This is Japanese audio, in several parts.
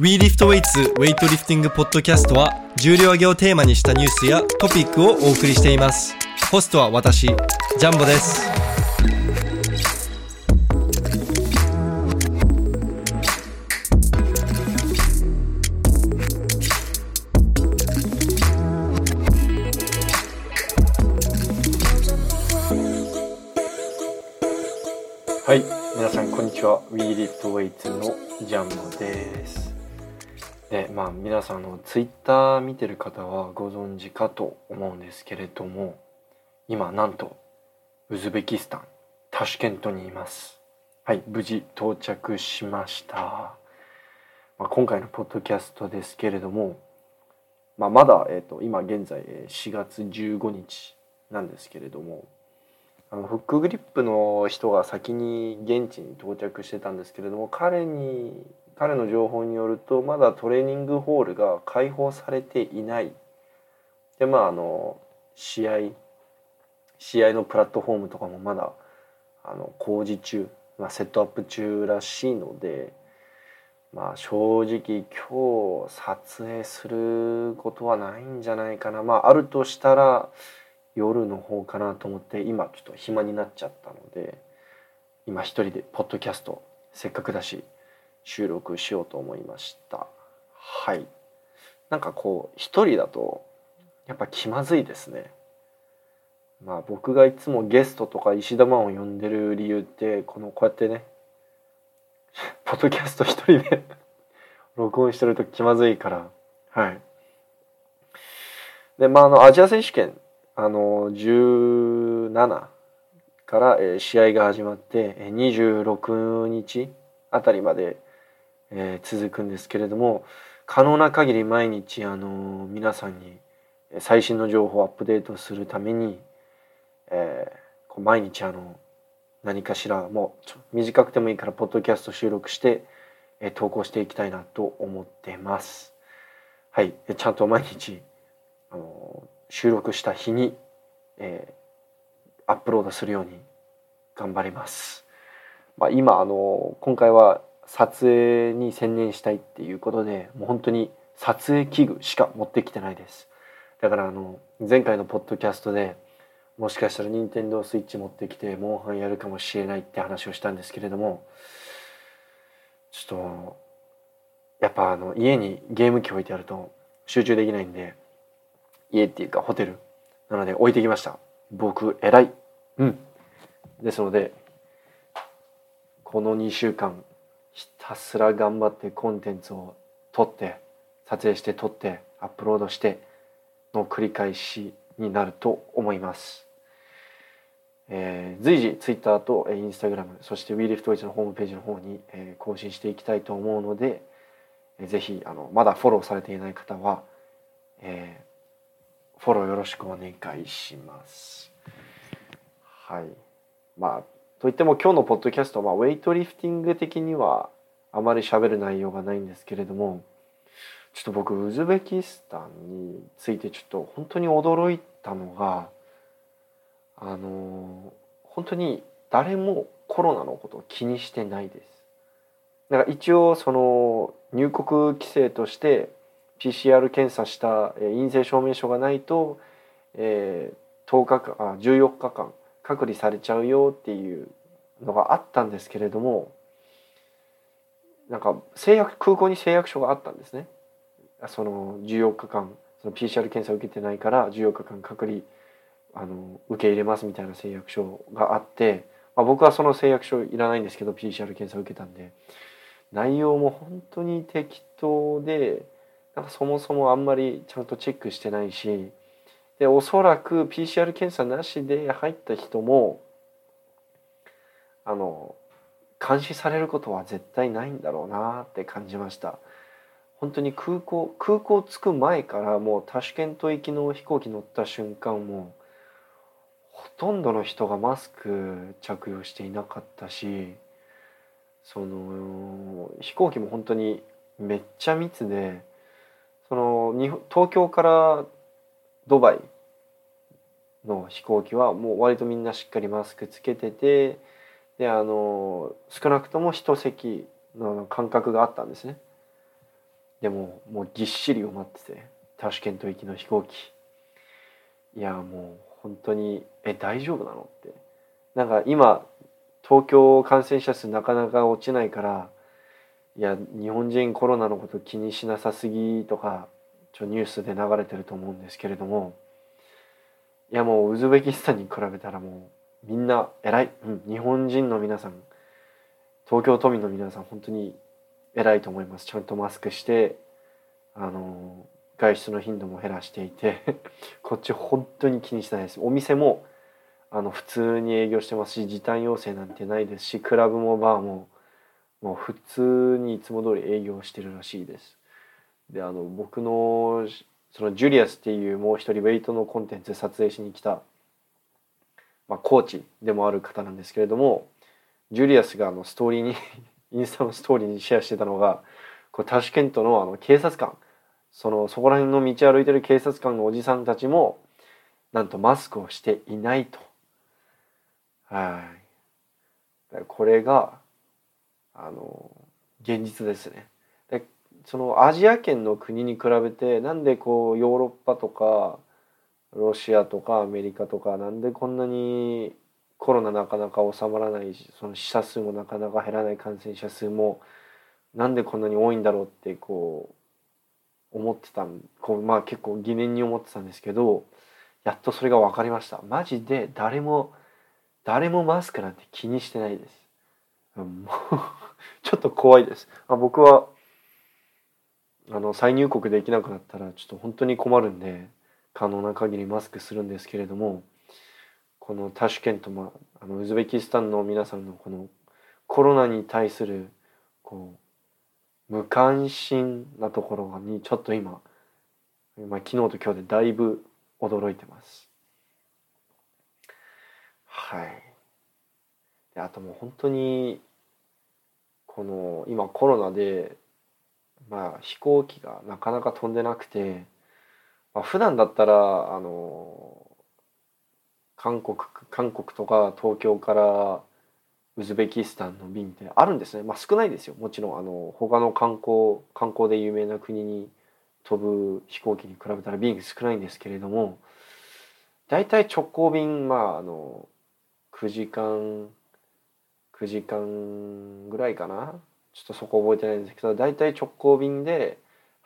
WeLiftWeights ウェイトリフティングポッドキャストは重量挙げをテーマにしたニュースやトピックをお送りしていますホストは私ジャンボですはい、皆さんこんにちは。WeLiftWeights のジャンボです。で、まあ皆さんのツイッター見てる方はご存知かと思うんですけれども、今なんとウズベキスタンタシュケントにいます。はい、無事到着しました。まあ、今回のポッドキャストですけれども、まあ、まだ、えっと今現在4月15日なんですけれども、あのフックグリップの人が先に現地に到着してたんですけれども彼に彼の情報によるとまだトレーニングホールが開放されていない。でまああの試合試合のプラットフォームとかもまだあの工事中、まあ、セットアップ中らしいのでまあ正直今日撮影することはないんじゃないかな。まああるとしたら夜の方かなと思って今ちょっと暇になっちゃったので今一人でポッドキャストせっかくだし収録しようと思いました。はい。なんかこう一人だとやっぱ気まずいですね。まあ僕がいつもゲストとか石田マンを呼んでる理由ってこのこうやってね ポッドキャスト一人で 録音してると気まずいから。はい。でまああのアジア選手権あの17から、えー試合が始まって26日あたりまで、えー続くんですけれども可能な限り毎日、あの皆さんに最新の情報をアップデートするために、えーこう毎日あの何かしらもう短くてもいいからポッドキャスト収録して、えー投稿していきたいなと思ってます。はい、ちゃんと毎日あの収録した日に、えーアップロードするように頑張ります。まあ、今あの今回は撮影に専念したいっていうことでもう本当に撮影器具しか持ってきてないです。だからあの前回のポッドキャストでもしかしたら任天堂スイッチ持ってきてモンハンやるかもしれないって話をしたんですけれどもちょっとやっぱあの家にゲーム機置いてあると集中できないんで家っていうかホテル。なので置いてきました。僕偉い。うん。ですのでこの2週間たすら頑張ってコンテンツを撮って撮影して撮ってアップロードしての繰り返しになると思います、えー随時 Twitter と Instagram そして WeLiftWeights のホームページの方に、えー更新していきたいと思うので、えーぜひあのまだフォローされていない方は、えーフォローよろしくお願いします。はい。まあ、といっても今日のポッドキャストは、まあ、ウェイトリフティング的にはあまり喋る内容がないんですけれども、ちょっと僕、ウズベキスタンについてちょっと本当に驚いたのが、あの、本当に誰もコロナのことを気にしてないです。だから一応その入国規制として PCR 検査したえ陰性証明書がないと、えー10日間あ14日間隔離されちゃうよっていうのがあったんですけれどもなんか制約空港に誓約書があったんですね。その14日間その PCR 検査を受けてないから14日間隔離あの受け入れますみたいな誓約書があって、まあ、僕はその誓約書いらないんですけど PCR 検査を受けたんで。内容も本当に適当でなんかそもそもあんまりちゃんとチェックしてないしでおそらく PCR 検査なしで入った人もあの監視されることは絶対ないんだろうなって感じました。本当に空港空港着く前からもうタシュケント行きの飛行機乗った瞬間もほとんどの人がマスク着用していなかったしその飛行機も本当にめっちゃ密でその東京からドバイの飛行機はもう割とみんなしっかりマスクつけててであの少なくとも一席の間隔があったんですね。でももうぎっしり埋まっててタシケント行きの飛行機。いやもう本当にえ大丈夫なのって。なんか今東京感染者数なかなか落ちないからいや日本人コロナのこと気にしなさすぎとかちょニュースで流れてると思うんですけれどもいやもうウズベキスタンに比べたらもうみんな偉い、うん、日本人の皆さん東京都民の皆さん本当に偉いと思います。ちゃんとマスクしてあの外出の頻度も減らしていて こっち本当に気にしてないです。お店もあの普通に営業してますし時短要請なんてないですしクラブもバーももう普通にいつも通り営業してるらしいです。であの僕のそのジュリアスっていうもう一人ウェイトのコンテンツ撮影しに来た、まあ、コーチでもある方なんですけれどもジュリアスがあのストーリーに インスタのストーリーにシェアしてたのがこれタシケントのあの警察官そのそこら辺の道歩いてる警察官のおじさんたちもなんとマスクをしていないと。はい。これがあの現実ですね。でそのアジア圏の国に比べてなんでこうヨーロッパとかロシアとかアメリカとかなんでこんなにコロナなかなか収まらないしその死者数もなかなか減らない感染者数もなんでこんなに多いんだろうってこう思ってたこうまあ結構疑念に思ってたんですけどやっとそれが分かりましたマジで誰も誰もマスクなんて気にしてないですもうちょっと怖いです。あ僕はあの再入国できなくなったらちょっと本当に困るんで可能な限りマスクするんですけれどもこのタシュケント、まあ、あのウズベキスタンの皆さんのこのコロナに対するこう無関心なところにちょっと今、まあ、昨日と今日でだいぶ驚いてます。はい。であともう本当にこの今コロナでまあ飛行機がなかなか飛んでなくて、まあ、普段だったらあの韓国韓国とか東京からウズベキスタンの便ってあるんですね、まあ、少ないですよ。もちろんあの他の観光観光で有名な国に飛ぶ飛行機に比べたら便少ないんですけれども大体直行便まああの9時間9時間ぐらいかな。ちょっとそこ覚えてないんですけど大体直行便で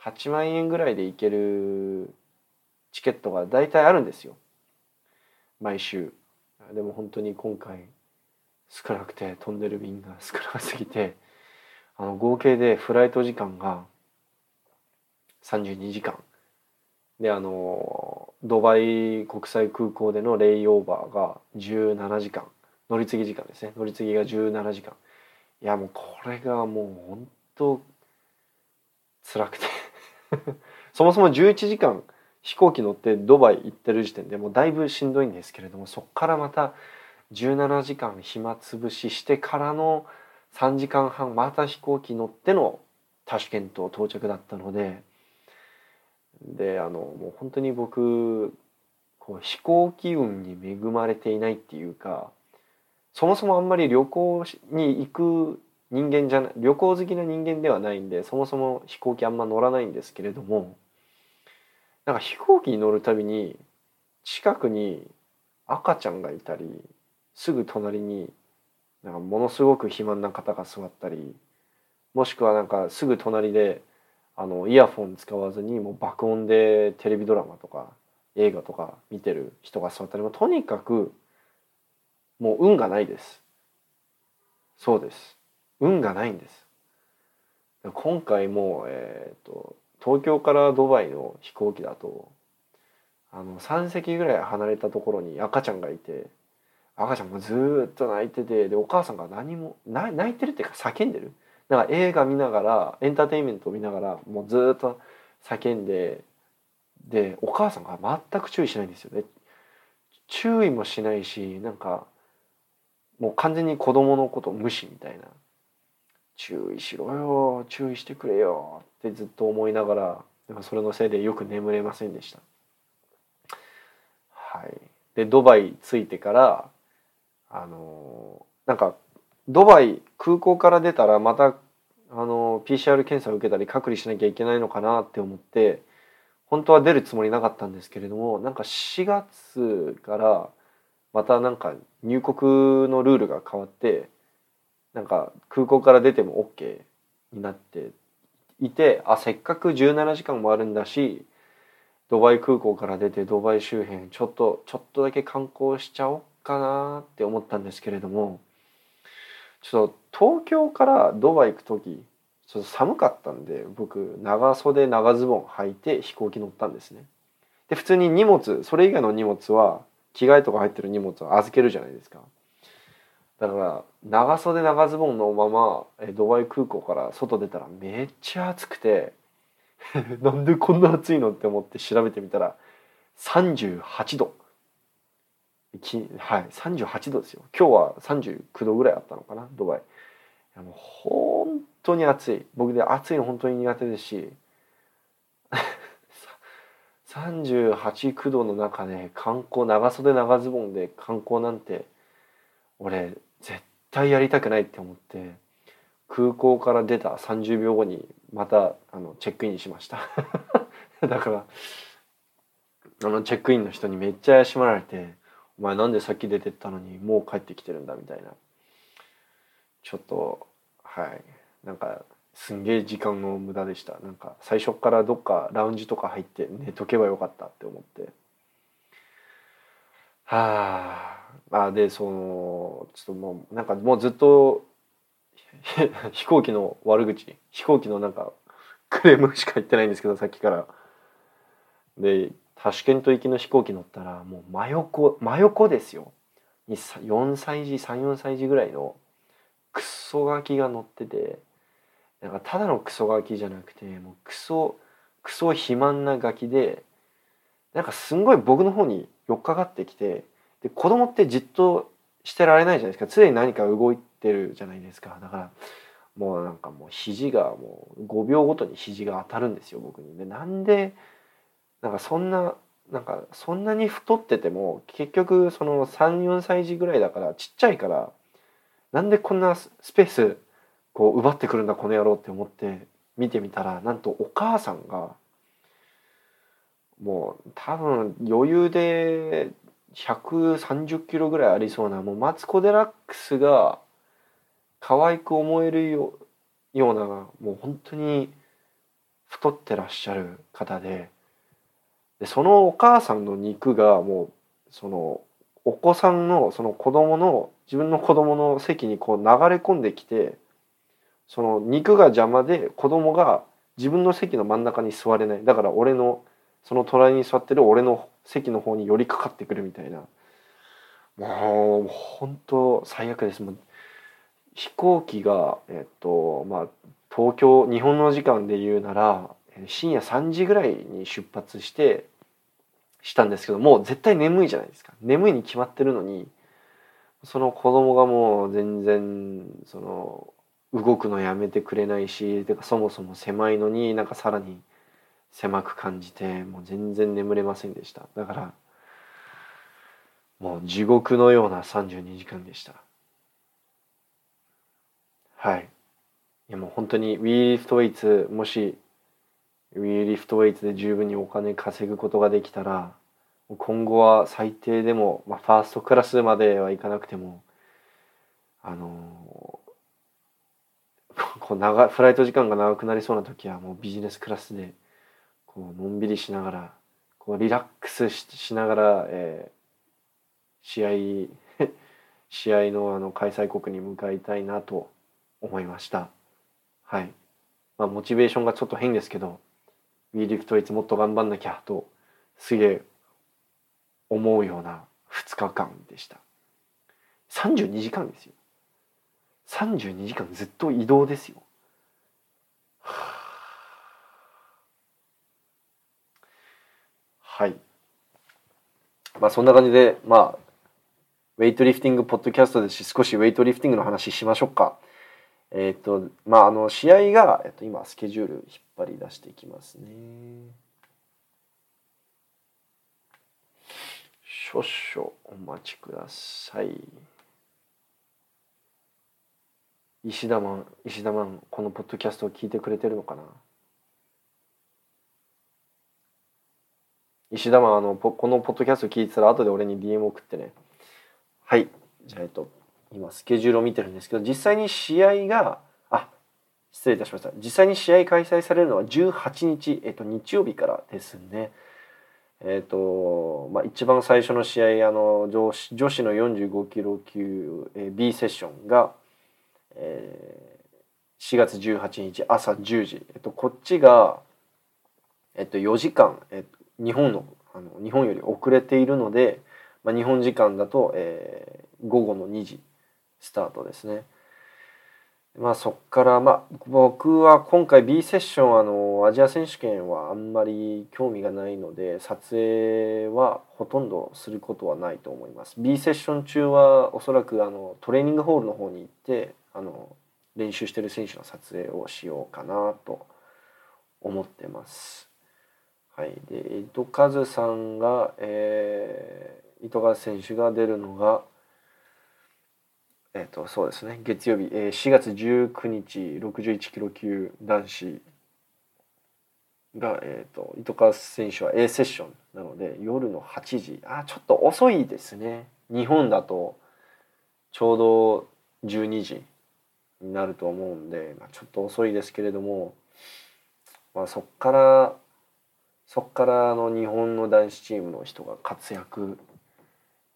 8万円ぐらいで行けるチケットが大体あるんですよ。毎週。でも本当に今回少なくて飛んでる便が少なすぎてあの合計でフライト時間が32時間。であのドバイ国際空港でのレイオーバーが17時間。乗り継ぎ時間ですね。乗り継ぎが17時間。いやもうこれがもう本当辛くて。そもそも11時間飛行機乗ってドバイ行ってる時点でもうだいぶしんどいんですけれどもそこからまた17時間暇つぶししてからの3時間半また飛行機乗ってのタシケント到着だったのでであのもう本当に僕こう飛行機運に恵まれていないっていうかそもそもあんまり旅行に行く人間じゃない旅行好きな人間ではないんでそもそも飛行機あんま乗らないんですけれどもなんか飛行機に乗るたびに近くに赤ちゃんがいたりすぐ隣になんかものすごく肥満な方が座ったりもしくはなんかすぐ隣であのイヤフォン使わずにもう爆音でテレビドラマとか映画とか見てる人が座ったりもとにかくもう運がないです。そうです。運がないんです。今回も、えーと、東京からドバイの飛行機だとあの3席ぐらい離れたところに赤ちゃんがいて赤ちゃんもずっと泣いててでお母さんが何も泣いてるっていうか叫んでる。だから映画見ながらエンターテインメントを見ながらもうずっと叫んででお母さんが全く注意しないんですよね。注意もしないしなんかもう完全に子供のこと無視みたいな。注意しろよ注意してくれよってずっと思いながらなんかそれのせいでよく眠れませんでした。はい、でドバイ着いてからあのなんかドバイ空港から出たらまたあの PCR 検査を受けたり隔離しなきゃいけないのかなって思って本当は出るつもりなかったんですけれどもなんか4月からまたなんか入国のルールが変わってなんか空港から出ても OK になっていてあせっかく17時間もあるんだしドバイ空港から出てドバイ周辺ちょっとちょっとだけ観光しちゃおうかなって思ったんですけれどもちょっと東京からドバイ行く時ちょっと寒かったんで僕長袖長ズボン履いて飛行機乗ったんですね。で普通に荷物それ以外の荷物は着替えとか入ってる荷物は預けるじゃないですか。だから長袖長ズボンのままドバイ空港から外出たらめっちゃ暑くて なんでこんな暑いのって思って調べてみたら38度きはい38度ですよ。今日は39度ぐらいあったのかなドバイ。もう本当に暑い。僕で暑いの本当に苦手ですし。38度の中で観光長袖長ズボンで観光なんて俺対やりたくないって思って空港から出た30秒後にまたあのチェックインしました。だからあのチェックインの人にめっちゃ怪しまれて「お前なんでさっき出てったのにもう帰ってきてるんだ」みたいな。ちょっとはい。なんかすんげえ時間の無駄でした。なんか最初からどっかラウンジとか入って寝とけばよかったって思って。はあ。あでそのちょっともうなんかもうずっと 飛行機の悪口飛行機のなんかクレームしか言ってないんですけどさっきから。でタシケント行きの飛行機乗ったらもう真横真横ですよ。4歳児34歳児ぐらいのクソガキが乗っててなんかただのクソガキじゃなくてもうクソクソ肥満なガキでなんかすんごい僕の方に寄っかかってきてで子供ってじっとしてられないじゃないですか常に何か動いてるじゃないですかだからもうなんかもう肘がもう5秒ごとに肘が当たるんですよ僕に。でなんでなんかそんななんかそんなに太ってても結局その34歳児ぐらいだからちっちゃいからなんでこんなスペースこう奪ってくるんだこの野郎って思って見てみたらなんとお母さんがもう多分余裕で130キロぐらいありそうなもうマツコ・デラックスが可愛く思えるよようなもう本当に太ってらっしゃる方ででそのお母さんの肉がもうそのお子さんのその子供の自分の子供の席にこう流れ込んできてその肉が邪魔で子供が自分の席の真ん中に座れない。だから俺のその隣に座ってる俺の席の方に寄りかかってくるみたいな。もう本当最悪です。もう飛行機がえっとまあ東京日本の時間で言うなら深夜3時ぐらいに出発してしたんですけどもう絶対眠いじゃないですか。眠いに決まってるのにその子供がもう全然その動くのやめてくれないしてかそもそも狭いのになんかさらに狭く感じてもう全然眠れませんでした。だからもう地獄のような32時間でした。はい。いやもう本当に WeLiftWeights もし WeLiftWeights で十分にお金稼ぐことができたら今後は最低でも、まあ、ファーストクラスまではいかなくてもあのこう長フライト時間が長くなりそうな時はもうビジネスクラスでこうのんびりしながらこうリラックスしながら、えー、試合 試合のあの開催国に向かいたいなと思いました。はい。まあモチベーションがちょっと変ですけど w リフトいつもっと頑張んなきゃとすげえ思うような2日間でした。32時間ですよ。32時間ずっと移動ですよ。はい。まあそんな感じでまあウェイトリフティングポッドキャストですし少しウェイトリフティングの話しましょうか。えっ、ー、とまああの試合が、えっと、今スケジュール引っ張り出していきますね。少々お待ちください。石田マン石田マンこのポッドキャストを聞いてくれてるのかな？石田マンあのこのポッドキャスト聞いてたら後で俺に DM 送ってね。はい。じゃあえっと今スケジュールを見てるんですけど実際に試合があ失礼いたしました。実際に試合開催されるのは18日、えっと、日曜日からですね。えっ、とまあ、一番最初の試合あの女子女子の45キロ級、えー、B セッションが、えー、4月18日朝10時、えっと、こっちが、えっと、4時間、えっと、日本のあの日本より遅れているので、まあ、日本時間だと、えー、午後の2時スタートですね。まあそっからまあ僕は今回 B セッションあのアジア選手権はあんまり興味がないので撮影はほとんどすることはないと思います B セッション中はおそらくあのトレーニングホールの方に行ってあの練習してる選手の撮影をしようかなと思ってますはい。で糸数さんが、えー、糸数選手が出るのがえ、ー、とそうですね。月曜日、えー、4月19日61キロ級男子が、えーと、糸川選手は A セッションなので夜の8時。あちょっと遅いですね。日本だとちょうど12時になると思うんで、まあ、ちょっと遅いですけれども、まあ、そっからそっからあの日本の男子チームの人が活躍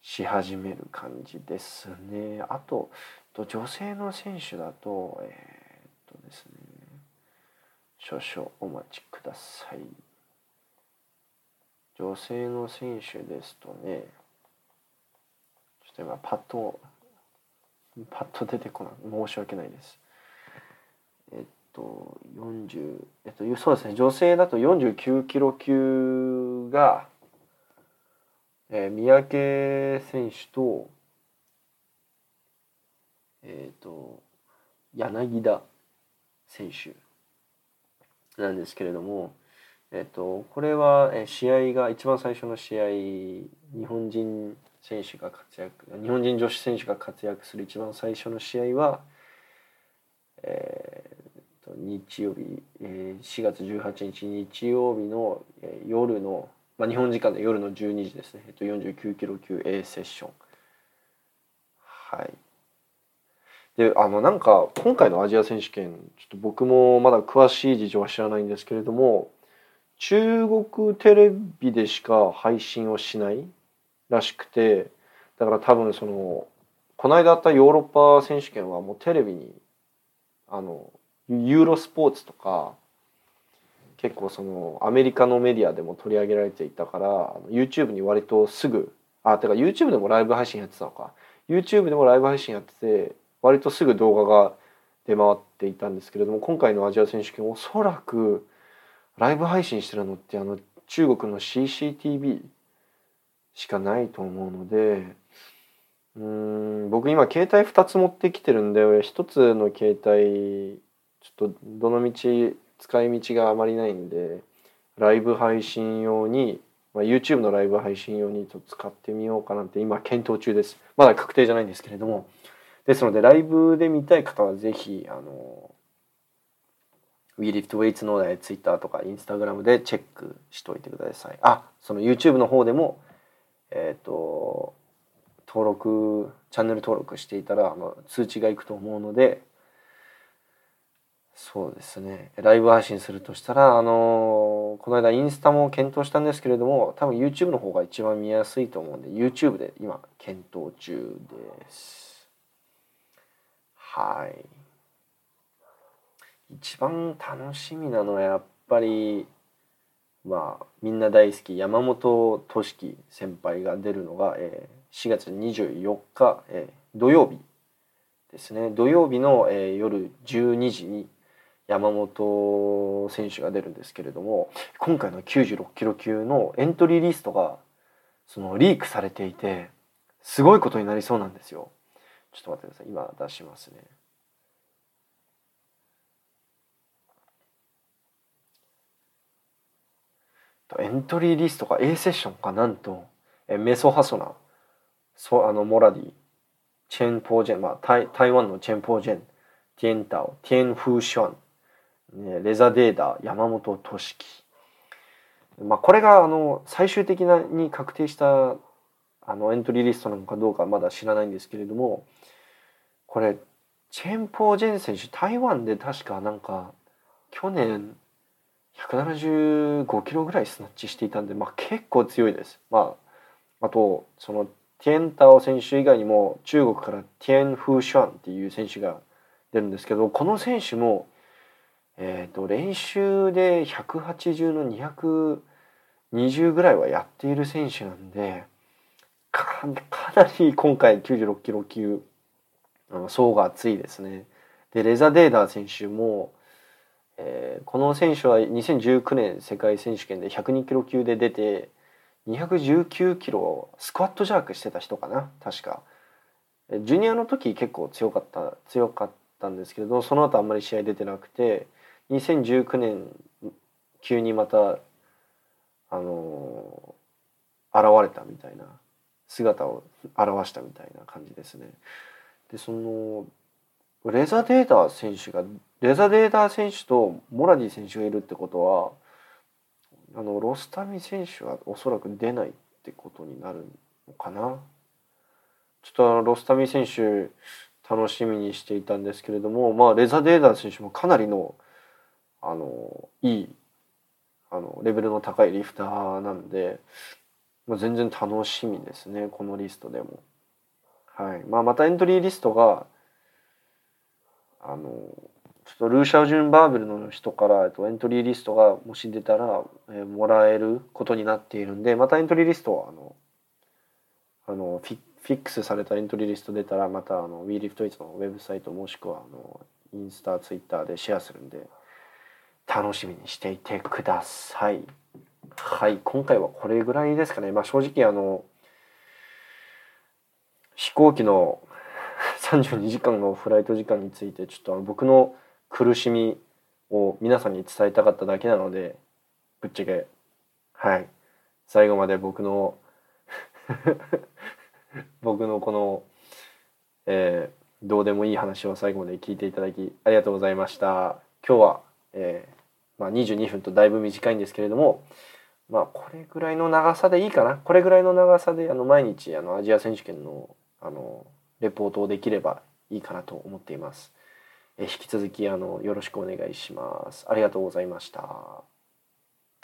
し始める感じですね。あと女性の選手だとえー、っとですね少々お待ちください。女性の選手ですとねちょっと今パッとパッと出てこない申し訳ないです。と40えっとそうですね女性だと49キロ級がえー、三宅選手と,、えーと、柳田選手なんですけれども、えーと、これは、え、試合が一番最初の試合日本人選手が活躍日本人女子選手が活躍する一番最初の試合は、えーと、日曜日、えー、4月18日日曜日の、えー、夜のまあ、日本時間で夜の12時ですね、えっと、49キロ級 A セッション。はい。であのなんか今回のアジア選手権ちょっと僕もまだ詳しい事情は知らないんですけれども中国テレビでしか配信をしないらしくてだから多分そのこの間あったヨーロッパ選手権はもうテレビにあのユーロスポーツとか結構そのアメリカのメディアでも取り上げられていたから YouTube に割とすぐあてか YouTube でもライブ配信やってたのか。YouTube でもライブ配信やってて割とすぐ動画が出回っていたんですけれども今回のアジア選手権おそらくライブ配信してるのってあの中国の CCTV しかないと思うのでうん僕今携帯2つ持ってきてるんで1つの携帯ちょっとどの道使い道があまりないんでライブ配信用に、まあ、YouTube のライブ配信用にと使ってみようかなって今検討中です。まだ確定じゃないんですけれども。ですのでライブで見たい方はぜひあの WeLiftWeights の Twitter とか Instagram でチェックしておいてください。あその YouTube の方でもえっ、ー、と登録チャンネル登録していたらあの通知がいくと思うのでそうですね。ライブ配信するとしたらあのこの間インスタも検討したんですけれども多分 YouTube の方が一番見やすいと思うんで YouTube で今検討中です。はい。一番楽しみなのはやっぱりまあみんな大好き山本俊樹先輩が出るのが、えー、4月24日、えー、土曜日ですね。土曜日の、えー、夜12時に山本選手が出るんですけれども今回の96キロ級のエントリーリストがそのリークされていてすごいことになりそうなんですよ。ちょっと待ってください今出しますね。エントリーリストが A セッションかなんとえメソハソナそあのモラディチェン・ポージェン、まあ、台台湾のチェン・ポージェンティエンタオティエンフーション、ね、レザデーダ山本俊樹、まあ、これがあの最終的なに確定したあのエントリーリストなのかどうかまだ知らないんですけれどもこれチェンポージェン選手台湾で確かなんか去年175キロぐらいスナッチしていたんで、まあ、結構強いです。まあ、あとそのティエンタオ選手以外にも中国からティエン・フーシュアンっていう選手が出るんですけどこの選手も、えーと、練習で180の220ぐらいはやっている選手なんでかなり今回96キロ級層が厚いですね。でレザ・デーダー選手も、えー、この選手は2019年世界選手権で102キロ級で出て219キロスクワットジャークしてた人かな確か。ジュニアの時結構強かった強かったんですけれどその後あんまり試合出てなくて2019年急にまたあのー、現れたみたいな姿を現したみたいな感じですね。でそのレザデータ選手がレザデータ選手とモラディ選手がいるってことはあのロスタミ選手はおそらく出ないってことになるのかなちょっとあのロスタミ選手楽しみにしていたんですけれども、まあ、レザデータ選手もかなりのあのいいあのレベルの高いリフターなんで、まあ、全然楽しみですねこのリストでも。はいまあ、またエントリーリストがあのちょっとルーシャウジュン・バーベルの人から、えっと、エントリーリストがもし出たら、えー、もらえることになっているんでまたエントリーリストはあのあのフィフィックスされたエントリーリスト出たらまたあの WeLiftIt のウェブサイトもしくはあのインスタツイッターでシェアするんで楽しみにしていてください。はい今回はこれぐらいですかね。まあ、正直あの飛行機の 32時間のフライト時間についてちょっとあの僕の苦しみを皆さんに伝えたかっただけなのでぶっちゃけはい最後まで僕の 僕のこの、えー、どうでもいい話を最後まで聞いていただきありがとうございました今日は、えーまあ、22分とだいぶ短いんですけれどもまあこれぐらいの長さでいいかなこれぐらいの長さであの毎日あのアジア選手権のあのレポートをできればいいかなと思っています。え引き続きあのよろしくお願いします。ありがとうございました。